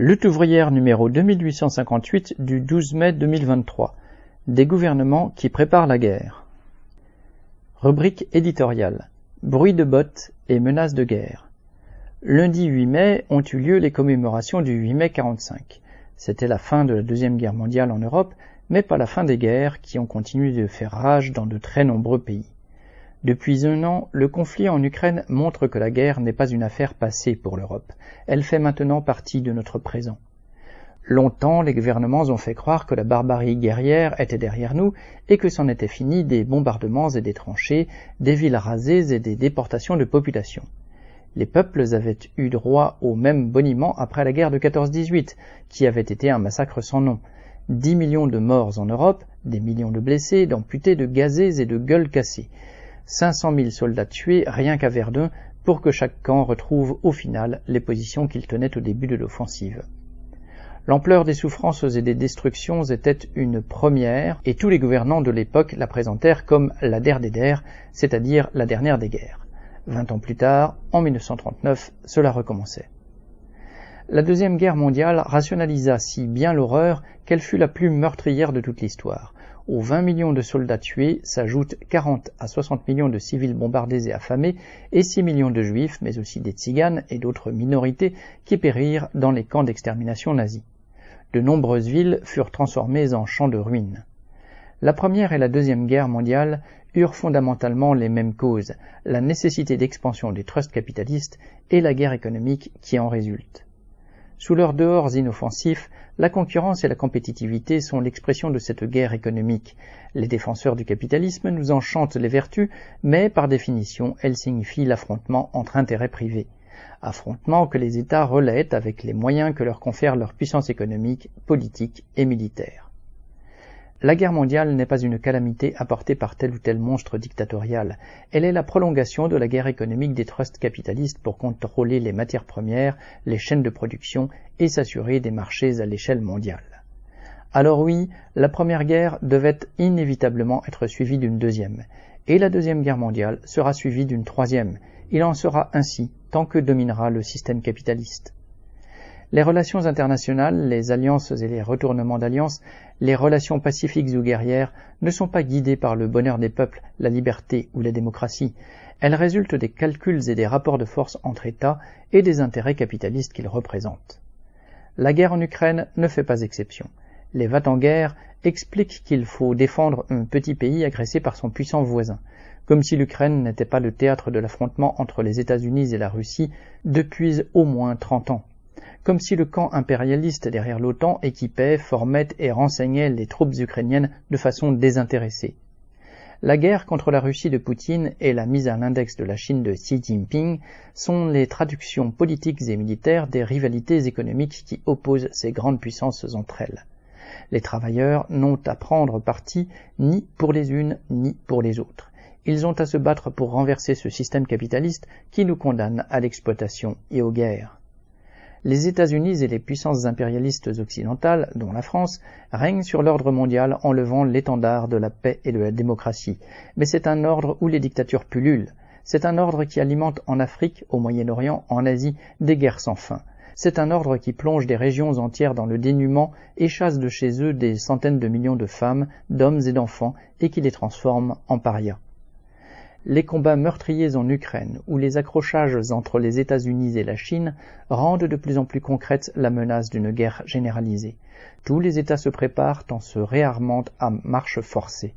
Lutte ouvrière numéro 2858 du 12 mai 2023. Des gouvernements qui préparent la guerre. Rubrique éditoriale. Bruit de bottes et menaces de guerre. Lundi 8 mai ont eu lieu les commémorations du 8 mai 45. C'était la fin de la Deuxième Guerre mondiale en Europe, mais pas la fin des guerres qui ont continué de faire rage dans de très nombreux pays. Depuis un an, le conflit en Ukraine montre que la guerre n'est pas une affaire passée pour l'Europe. Elle fait maintenant partie de notre présent. Longtemps, les gouvernements ont fait croire que la barbarie guerrière était derrière nous et que c'en était fini des bombardements et des tranchées, des villes rasées et des déportations de population. Les peuples avaient eu droit au même boniment après la guerre de 14-18, qui avait été un massacre sans nom. Dix millions de morts en Europe, des millions de blessés, d'amputés, de gazés et de gueules cassées. 500 000 soldats tués rien qu'à Verdun pour que chaque camp retrouve au final les positions qu'il tenait au début de l'offensive. L'ampleur des souffrances et des destructions était une première, et tous les gouvernants de l'époque la présentèrent comme la der des der, c'est-à-dire la dernière des guerres. Vingt ans plus tard, en 1939, cela recommençait. La Deuxième Guerre mondiale rationalisa si bien l'horreur qu'elle fut la plus meurtrière de toute l'histoire. Aux 20 millions de soldats tués s'ajoutent 40 à 60 millions de civils bombardés et affamés et 6 millions de juifs, mais aussi des tziganes et d'autres minorités qui périrent dans les camps d'extermination nazis. De nombreuses villes furent transformées en champs de ruines. La première et la deuxième guerre mondiale eurent fondamentalement les mêmes causes, la nécessité d'expansion des trusts capitalistes et la guerre économique qui en résulte. Sous leurs dehors inoffensifs, la concurrence et la compétitivité sont l'expression de cette guerre économique. Les défenseurs du capitalisme nous enchantent les vertus, mais par définition, elles signifient l'affrontement entre intérêts privés. Affrontement que les États relaient avec les moyens que leur confère leur puissance économique, politique et militaire. La guerre mondiale n'est pas une calamité apportée par tel ou tel monstre dictatorial. Elle est la prolongation de la guerre économique des trusts capitalistes pour contrôler les matières premières, les chaînes de production et s'assurer des marchés à l'échelle mondiale. Alors oui, la première guerre devait inévitablement être suivie d'une deuxième, et la deuxième guerre mondiale sera suivie d'une troisième. Il en sera ainsi tant que dominera le système capitaliste. Les relations internationales, les alliances et les retournements d'alliances, les relations pacifiques ou guerrières ne sont pas guidées par le bonheur des peuples, la liberté ou la démocratie. Elles résultent des calculs et des rapports de force entre États et des intérêts capitalistes qu'ils représentent. La guerre en Ukraine ne fait pas exception. Les va en guerre expliquent qu'il faut défendre un petit pays agressé par son puissant voisin, comme si l'Ukraine n'était pas le théâtre de l'affrontement entre les États-Unis et la Russie depuis au moins trente ans comme si le camp impérialiste derrière l'OTAN équipait, formait et renseignait les troupes ukrainiennes de façon désintéressée. La guerre contre la Russie de Poutine et la mise à l'index de la Chine de Xi Jinping sont les traductions politiques et militaires des rivalités économiques qui opposent ces grandes puissances entre elles. Les travailleurs n'ont à prendre parti ni pour les unes ni pour les autres. Ils ont à se battre pour renverser ce système capitaliste qui nous condamne à l'exploitation et aux guerres les États-Unis et les puissances impérialistes occidentales, dont la France, règnent sur l'ordre mondial en levant l'étendard de la paix et de la démocratie. Mais c'est un ordre où les dictatures pullulent. C'est un ordre qui alimente en Afrique, au Moyen-Orient, en Asie, des guerres sans fin. C'est un ordre qui plonge des régions entières dans le dénuement et chasse de chez eux des centaines de millions de femmes, d'hommes et d'enfants et qui les transforme en parias les combats meurtriers en Ukraine ou les accrochages entre les États-Unis et la Chine rendent de plus en plus concrète la menace d'une guerre généralisée. Tous les États se préparent en se réarmant à marche forcée.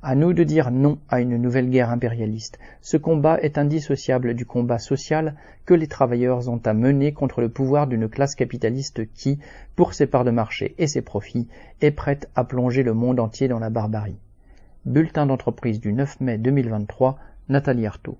À nous de dire non à une nouvelle guerre impérialiste. Ce combat est indissociable du combat social que les travailleurs ont à mener contre le pouvoir d'une classe capitaliste qui, pour ses parts de marché et ses profits, est prête à plonger le monde entier dans la barbarie. Bulletin d'entreprise du 9 mai 2023, Nathalie Artaud.